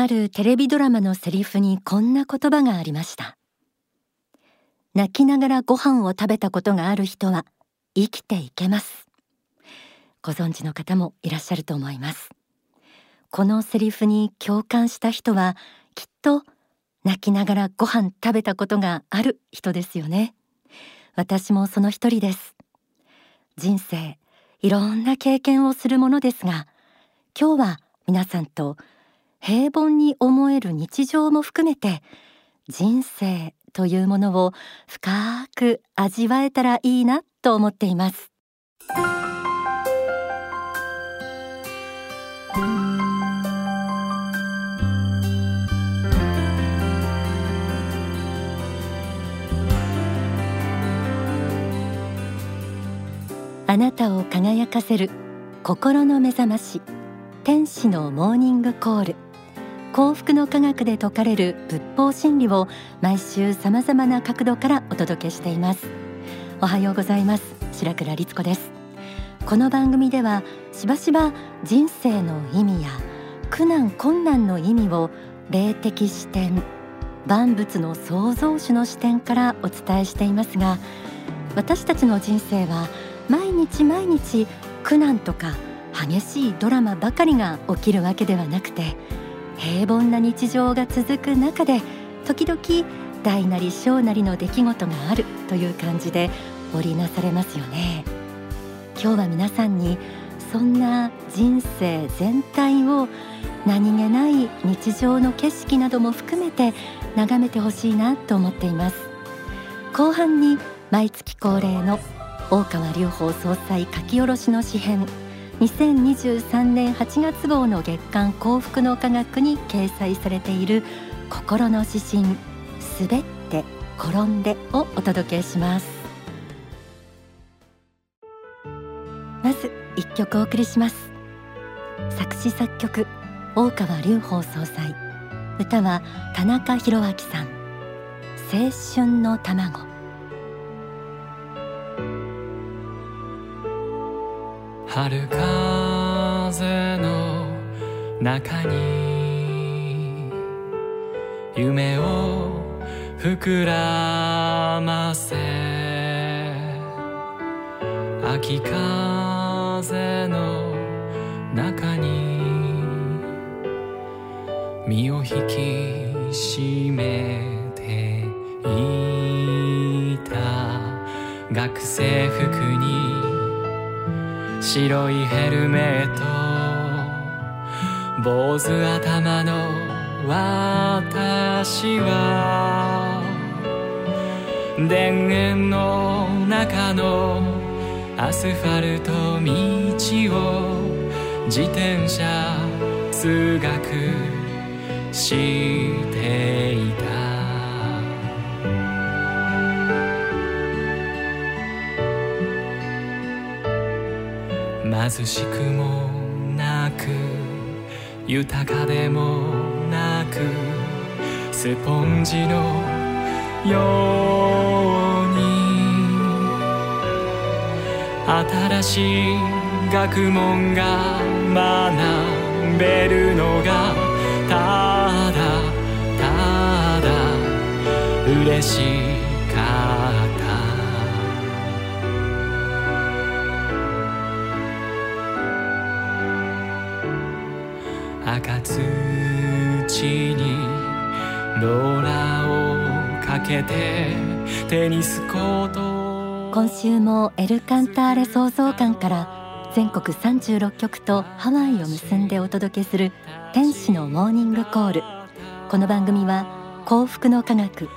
あるテレビドラマのセリフにこんな言葉がありました。泣きながらご飯を食べたことがある人は生きていけます。ご存知の方もいらっしゃると思います。このセリフに共感した人はきっと泣きながらご飯食べたことがある人ですよね。私もその一人です。人生いろんな経験をするものですが今日は皆さんと平凡に思える日常も含めて人生というものを深く味わえたらいいなと思っています。あなたを輝かせる心の目覚まし天使のモーニングコール。幸福の科学で説かれる仏法真理を毎週さまざまな角度からお届けしています。おはようございます。白倉律子です。この番組ではしばしば人生の意味や苦難困難の意味を霊的視点万物の創造主の視点からお伝えしていますが私たちの人生は毎日毎日苦難とか激しいドラマばかりが起きるわけではなくて平凡な日常が続く中で時々大なり小なりの出来事があるという感じで織りなされますよね。今日は皆さんにそんな人生全体を何気ない日常の景色なども含めて眺めてほしいなと思っています。後半に毎月恒例の大川隆法総裁書き下ろしの詩編。2023年8月号の月刊幸福の科学に掲載されている心の指針滑って転んでをお届けします。まず一曲お送りします。作詞作曲大川隆法総裁。歌は田中宏明さん。青春の卵。春風の中に夢を膨らませ秋風の中に身を引き締めていた学生服に白いヘルメット坊主頭の私は田園の中のアスファルト道を自転車通学して。貧しくもなく豊かでもなくスポンジのように新しい学問が学べるのがただただ嬉しかった。土にローラをかけてテニスコート今週もエルカンターレ創造館から全国36局とハワイを結んでお届けする天使のモーニングコール。この番組は幸福の科学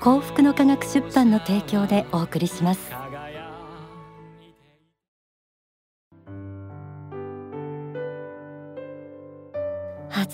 幸福の科学出版の提供でお送りします。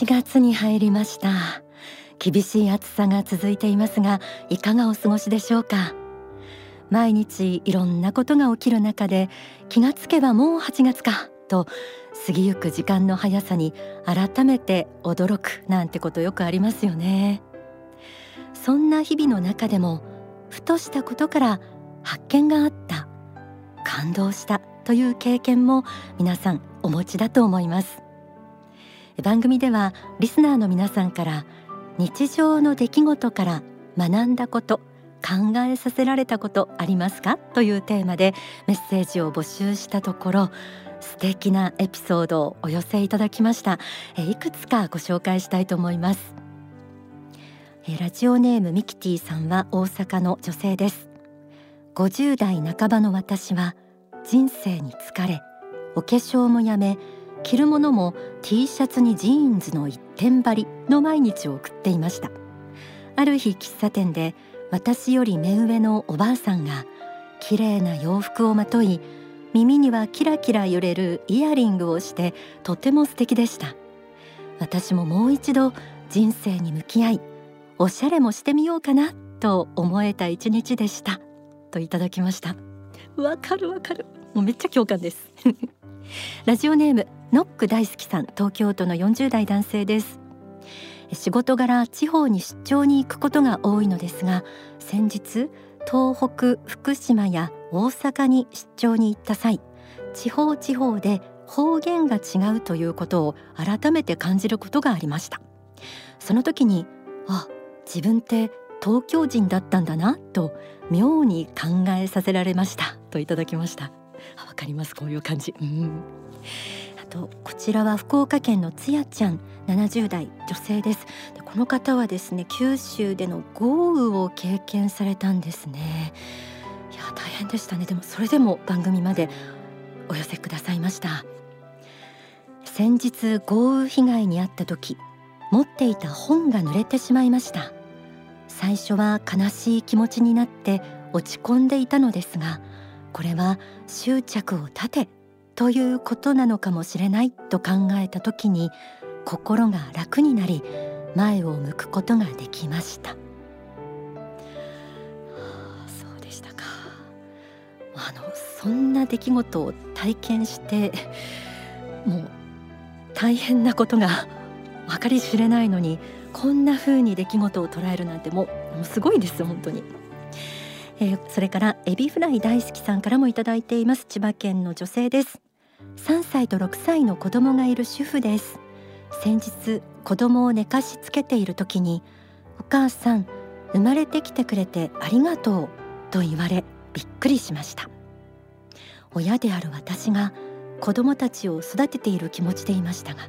8月に入りました。厳しい暑さが続いていますがいかがお過ごしでしょうか？毎日いろんなことが起きる中で気がつけばもう8月かと過ぎゆく時間の速さに改めて驚くなんてことよくありますよね。そんな日々の中でもふとしたことから発見があった感動したという経験も皆さんお持ちだと思います。番組ではリスナーの皆さんから日常の出来事から学んだこと考えさせられたことありますか？というテーマでメッセージを募集したところ素敵なエピソードをお寄せいただきました。えいくつかご紹介したいと思います。えラジオネームミキティさんは大阪の女性です。50代半ばの私は人生に疲れお化粧もやめ着るものも T シャツにジーンズの一点張りの毎日を送っていました。ある日喫茶店で私より目上のおばあさんが綺麗な洋服をまとい耳にはキラキラ揺れるイヤリングをしてとても素敵でした。私ももう一度人生に向き合いおしゃれもしてみようかなと思えた一日でした。といただきました。わかるわかる。もうめっちゃ共感です。ラジオネームノック大好きさん東京都の40代男性です。仕事柄地方に出張に行くことが多いのですが先日東北福島や大阪に出張に行った際地方地方で方言が違うということを改めて感じることがありました。その時にあ自分って東京人だったんだなと妙に考えさせられました。といただきました。わかります。こういう感じ。うん。あとこちらは福岡県のつやちゃん。70代女性です。でこの方はですね九州での豪雨を経験されたんですね。いや大変でしたね。でもそれでも番組までお寄せくださいました。先日豪雨被害に遭った時持っていた本が濡れてしまいました。最初は悲しい気持ちになって落ち込んでいたのですがこれは執着を立てということなのかもしれないと考えた時に心が楽になり前を向くことができました、はあ、そうでしたかあのそんな出来事を体験してもう大変なことが分かり知れないのにこんな風に出来事を捉えるなんてもうもうすごいです本当に。えー、それからエビフライ大好きさんからもいただいています。千葉県の女性です。3歳と6歳の子供がいる主婦です。先日子供を寝かしつけている時にお母さん生まれてきてくれてありがとうと言われびっくりしました。親である私が子供たちを育てている気持ちでいましたが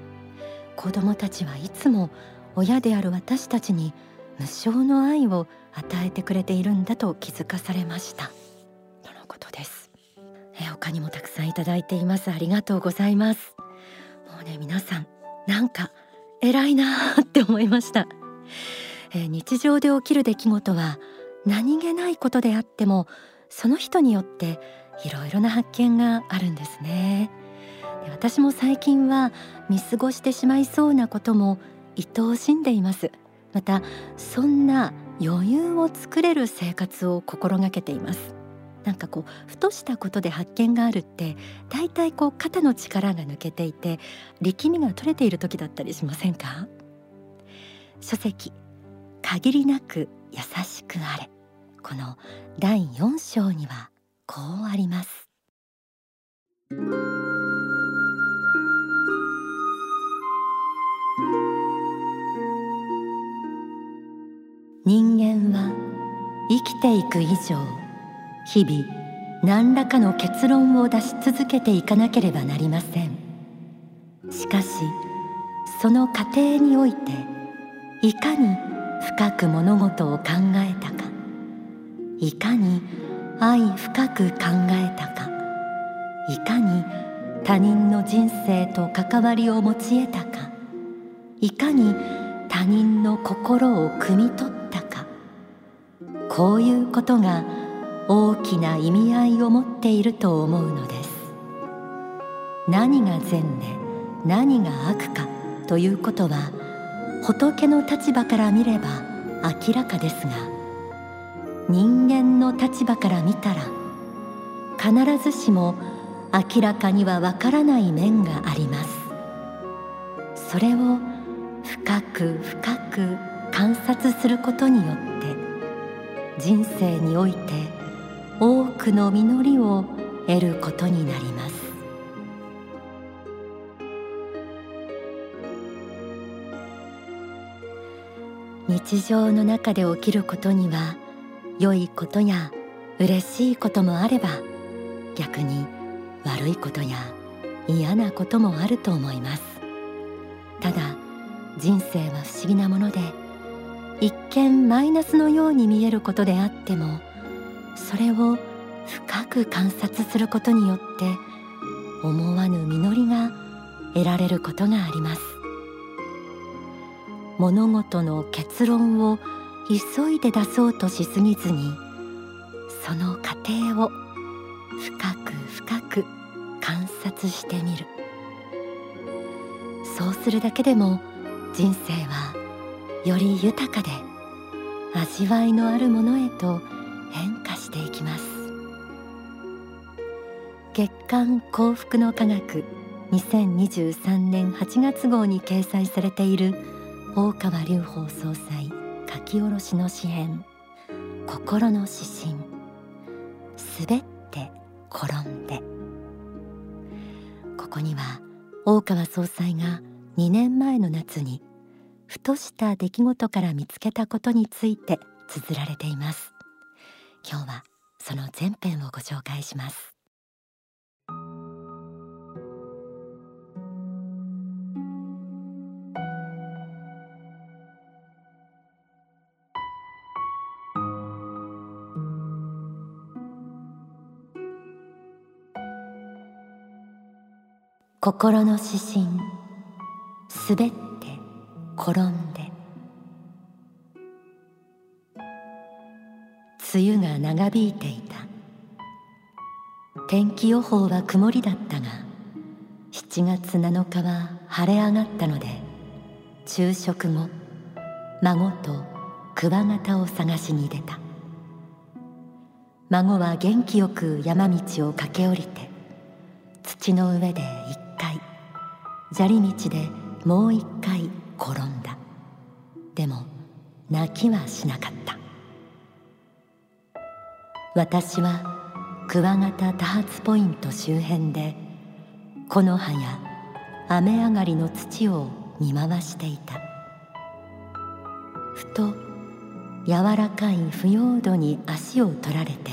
子供たちはいつも親である私たちに無償の愛を与えてくれているんだと気づかされました。とのことです。え他にもたくさんいただいています。ありがとうございます。もうね皆さんなんか偉いなって思いました、え日常で起きる出来事は何気ないことであってもその人によっていろいろな発見があるんですね。私も最近は見過ごしてしまいそうなことも愛おしんでいます。またそんな余裕を作れる生活を心がけています。なんかこうふとしたことで発見があるってだいたいこう肩の力が抜けていて力みが取れている時だったりしませんか？書籍限りなく優しくあれ。この第4章にはこうあります。人間は生きていく以上日々何らかの結論を出し続けていかなければなりません。しかしその過程においていかに深く物事を考えたかいかに愛深く考えたかいかに他人の人生と関わりを持ち得たかいかに他人の心を汲み取ったこういうことが大きな意味合いを持っていると思うのです。何が善で何が悪かということは仏の立場から見れば明らかですが人間の立場から見たら必ずしも明らかにはわからない面があります。それを深く深く観察することによって人生において多くの実りを得ることになります。日常の中で起きることには良いことや嬉しいこともあれば逆に悪いことや嫌なこともあると思います。ただ人生は不思議なもので一見マイナスのように見えることであってもそれを深く観察することによって思わぬ実りが得られることがあります。物事の結論を急いで出そうとしすぎずにその過程を深く深く観察してみる。そうするだけでも人生はより豊かで味わいのあるものへと変化していきます。月刊幸福の科学2023年8月号に掲載されている大川隆法総裁書き下ろしの詩編心の指針。滑って転んで。ここには大川総裁が2年前の夏にふとした出来事から見つけたことについて綴られています。今日はその前編をご紹介します。心の指針滑って転んで。梅雨が長引いていた。天気予報は曇りだったが7月7日は晴れ上がったので昼食後孫とクワガタを探しに出た。孫は元気よく山道を駆け下りて土の上で一回砂利道でもう一回転んだ。でも泣きはしなかった。私はクワガタ多発ポイント周辺で木の葉や雨上がりの土を見回していた。ふと柔らかい腐葉土に足を取られて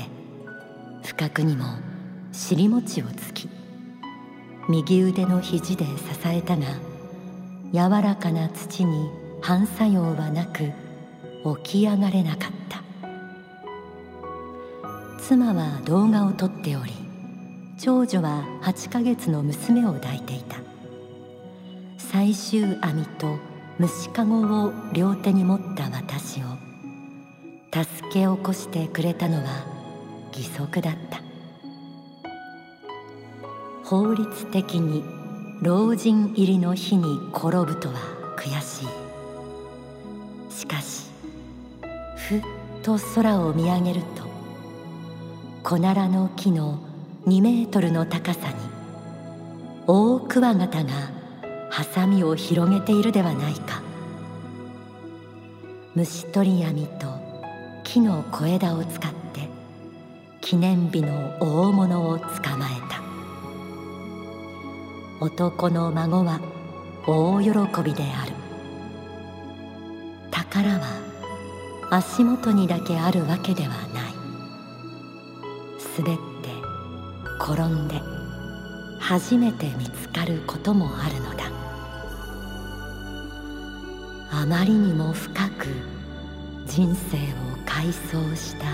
不覚にも尻餅をつき右腕の肘で支えたが柔らかな土に反作用はなく起き上がれなかった。妻は動画を撮っており長女は8ヶ月の娘を抱いていた。最終網と虫かごを両手に持った私を助け起こしてくれたのは義足だった。法律的に老人入りの日に転ぶとは悔しい。しかしふっと空を見上げると小奈良の木の2メートルの高さに大クワガタがハサミを広げているではないか。虫取り網と木の小枝を使って記念日の大物を捕まえた。男の孫は大喜びである。宝は足元にだけあるわけではない。滑って転んで初めて見つかることもあるのだ。あまりにも深く人生を回想した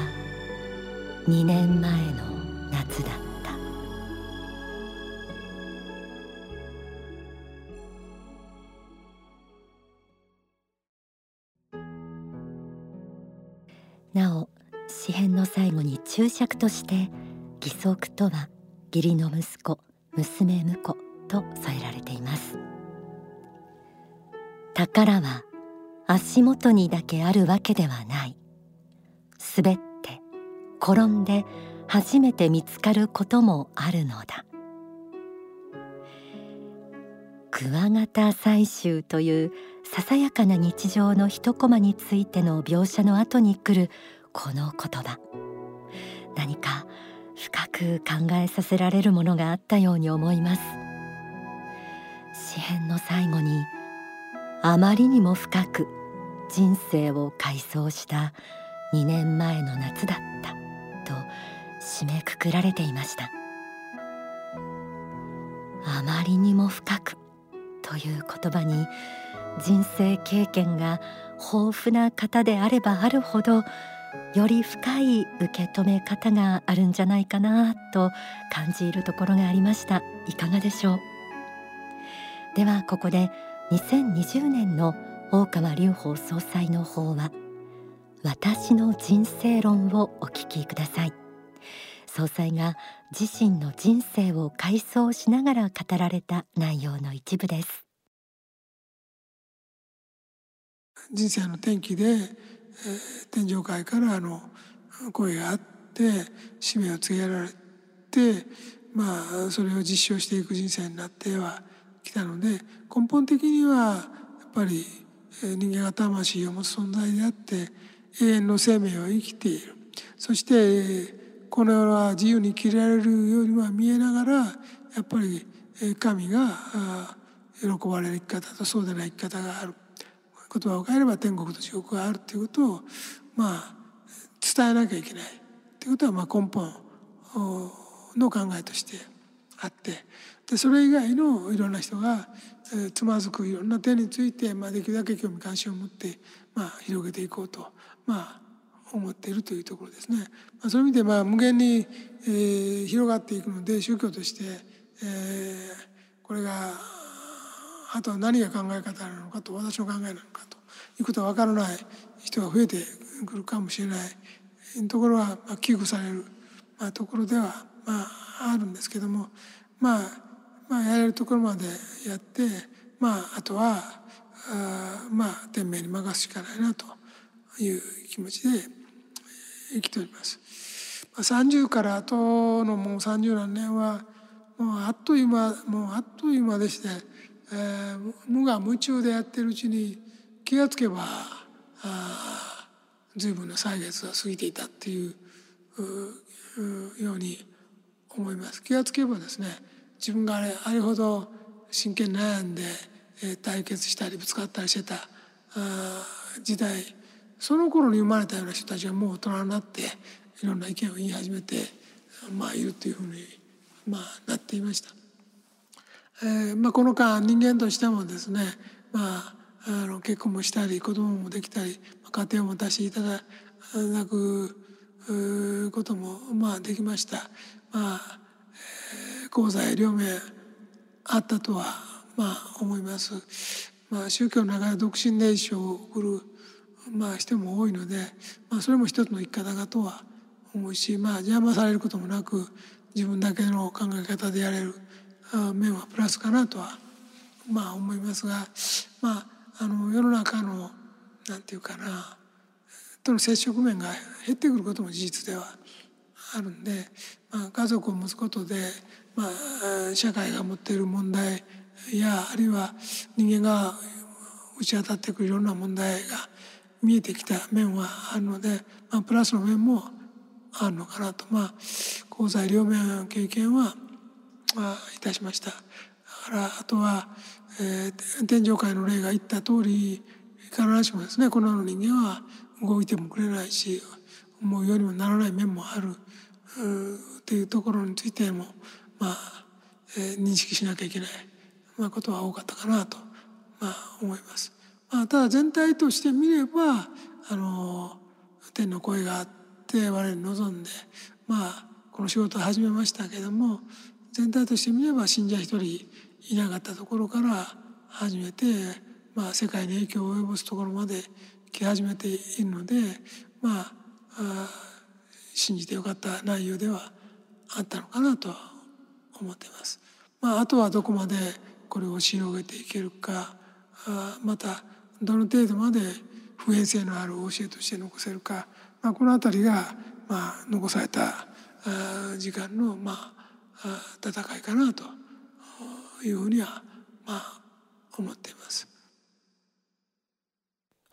2年前のなお詩編の最後に注釈として義足とは義理の息子娘婿と添えられています。宝は足元にだけあるわけではない。滑って転んで初めて見つかることもあるのだ。クワガタ採集というささやかな日常の一コマについての描写の後に来るこの言葉。何か深く考えさせられるものがあったように思います。詩編の最後にあまりにも深く人生を回想した2年前の夏だったと締めくくられていました。あまりにも深くという言葉に人生経験が豊富な方であればあるほどより深い受け止め方があるんじゃないかなと感じるところがありました。いかがでしょう？ではここで2020年の大川隆法総裁の法話私の人生論をお聞きください。総裁が自身の人生を回想しながら語られた内容の一部です。人生の転機で、えー、天上界からあの声があって使命を告げられてまあそれを実証していく人生になってはきたので根本的にはやっぱり人間が魂を持つ存在であって永遠の生命を生きている。そしてこの世は自由に生きられるようには見えながらやっぱり神が喜ばれる生き方とそうでない生き方がある。言葉を変えれば天国と地獄があるということをまあ伝えなきゃいけないということはまあ根本の考えとしてあってでそれ以外のいろんな人が、えー、つまずくいろんな点について、まあ、できるだけ興味関心を持って、まあ、広げていこうと、まあ、思っているというところですね。まあ、そういう意味で、まあ、無限に、え、広がっていくので宗教として、え、これがあとは何が考え方なのかと私の考えなのかということは分からない人が増えてくるかもしれないところは、危惧される、まあ、ところでは、まあ、あるんですけどもまあまあやれるところまでやってまああとはあまあ天命に任すしかないなという気持ちで生きております。30から後のもう30何年はもうあっという間もうあっという間でして。えー、無我夢中でやってるうちに気がつけばあ随分な歳月が過ぎていたっていうように思います気がつけばですね自分があれあれほど真剣に悩んで、えー、対決したりぶつかったりしてたあ時代その頃に生まれたような人たちがもう大人になっていろんな意見を言い始めてまあいるというふうに、まあ、なっていました。えーまあ、この間人間としてもですね、まあ、あの結婚もしたり子供もできたり家庭を持たせていただくこともまあできました。まあえー、功罪両面あったとはまあ思います。まあ、宗教の中で独身で一生を送る、まあ、人も多いので、まあ、それも一つの生き方だとは思うし、まあ、邪魔されることもなく自分だけの考え方でやれる面はプラスかなとはまあ思いますが、まあ、あの世の中のなんていうかなとの接触面が減ってくることも事実ではあるんで、まあ、家族を持つことで、まあ、社会が持っている問題やあるいは人間が打ち当たってくるいろんな問題が見えてきた面はあるので、まあ、プラスの面もあるのかなと。まあ功罪両面経験は、いたしましただからあとは、えー、天上界の霊が言った通り必ずしもですねこの世の人間は動いてもくれないし思うようにもならない面もあるっていうところについてもまあ、えー、認識しなきゃいけない、まあ、ことは多かったかなと、まあ、思います。まあ、ただ全体として見ればあの天の声があって我々望んでまあこの仕事を始めましたけども全体として見れば信者一人いなかったところから始めて、まあ、世界に影響を及ぼすところまで来始めているのでまああ信じてよかった内容ではあったのかなとは思っています。まあ、あとはどこまでこれを広げていけるかあまたどの程度まで普遍性のある教えとして残せるか、まあ、この辺りが、まあ、残された時間の、まあ、戦いかなというふうにはまあ思っています。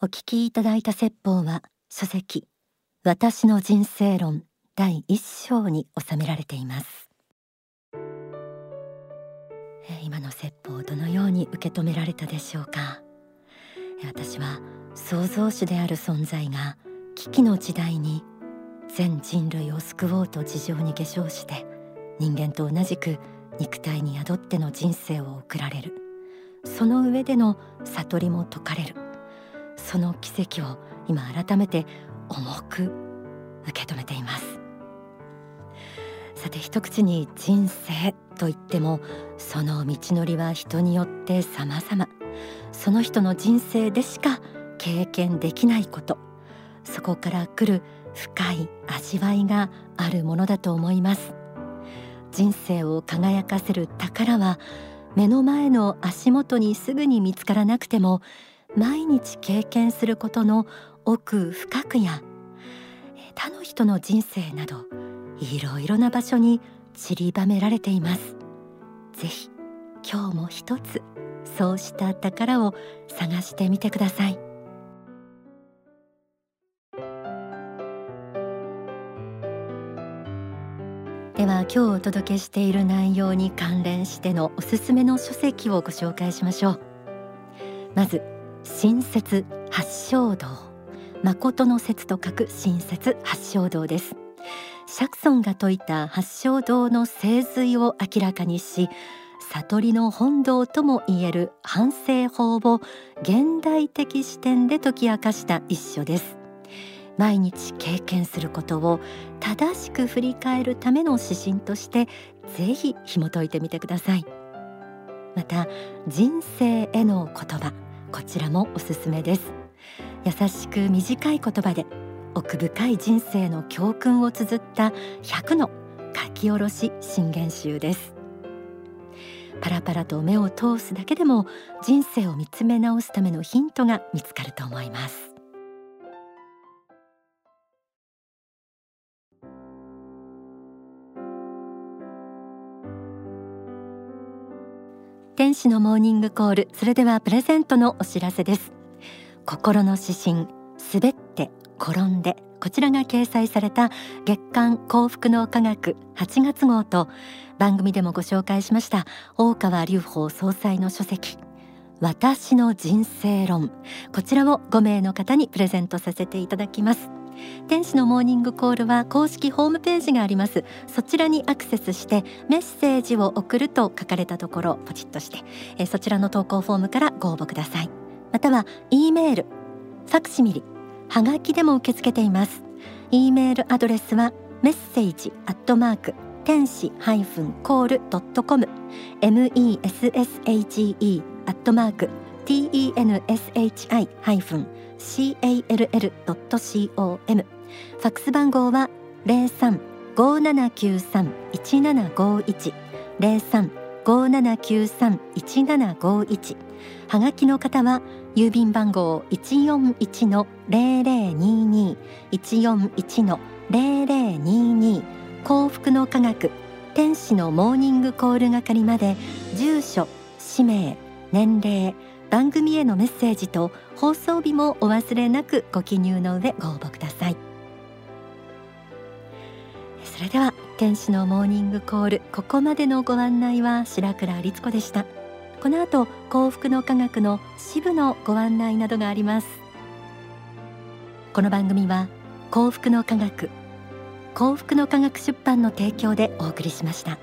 お聞きいただいた説法は書籍私の人生論第一章に収められています。今の説法どのように受け止められたでしょうか。私は創造主である存在が危機の時代に全人類を救おうと地上に下生して人間と同じく肉体に宿っての人生を送られる。その上での悟りも説かれる。その奇跡を今改めて重く受け止めています。さて一口に人生と言ってもその道のりは人によって様々。その人の人生でしか経験できないこと。そこから来る深い味わいがあるものだと思います。人生を輝かせる宝は目の前の足元にすぐに見つからなくても毎日経験することの奥深くや他の人の人生などいろいろな場所に散りばめられています。ぜひ今日も一つそうした宝を探してみてください。では今日お届けしている内容に関連してのおすすめの書籍をご紹介しましょう。まず新説八正道。誠の説と書く新説八正道です。釈尊が説いた八正道の精髄を明らかにし悟りの本道ともいえる反省法を現代的視点で解き明かした一書です。毎日経験することを正しく振り返るための指針としてぜひ紐解いてみてください。また人生への言葉こちらもおすすめです。優しく短い言葉で奥深い人生の教訓を綴った100の書き下ろし信玄集です。パラパラと目を通すだけでも人生を見つめ直すためのヒントが見つかると思います。天使のモーニングコール。それではプレゼントのお知らせです。心の指針滑って転んで。こちらが掲載された月刊幸福の科学8月号と番組でもご紹介しました大川隆法総裁の書籍私の人生論。こちらを5名の方にプレゼントさせていただきます。天使のモーニングコールは公式ホームページがあります。そちらにアクセスしてメッセージを送ると書かれたところポチッとして、えそちらの投稿フォームからご応募ください。または E メールファクシミリはがきでも受け付けています。E メールアドレスはメッセージアットマーク天使ハイフンコールドットコム。Message アットマーク tenshi ハイフン call.com ファックス番号は0357931751 0357931751はがきの方は郵便番号141の0022 141の0022幸福の科学天使のモーニングコール係まで住所氏名年齢番組へのメッセージと放送日もお忘れなくご記入の上ご応募ください。それでは天使のモーニングコールここまでのご案内は白倉律子でした。この後幸福の科学の支部のご案内などがあります。この番組は幸福の科学幸福の科学出版の提供でお送りしました。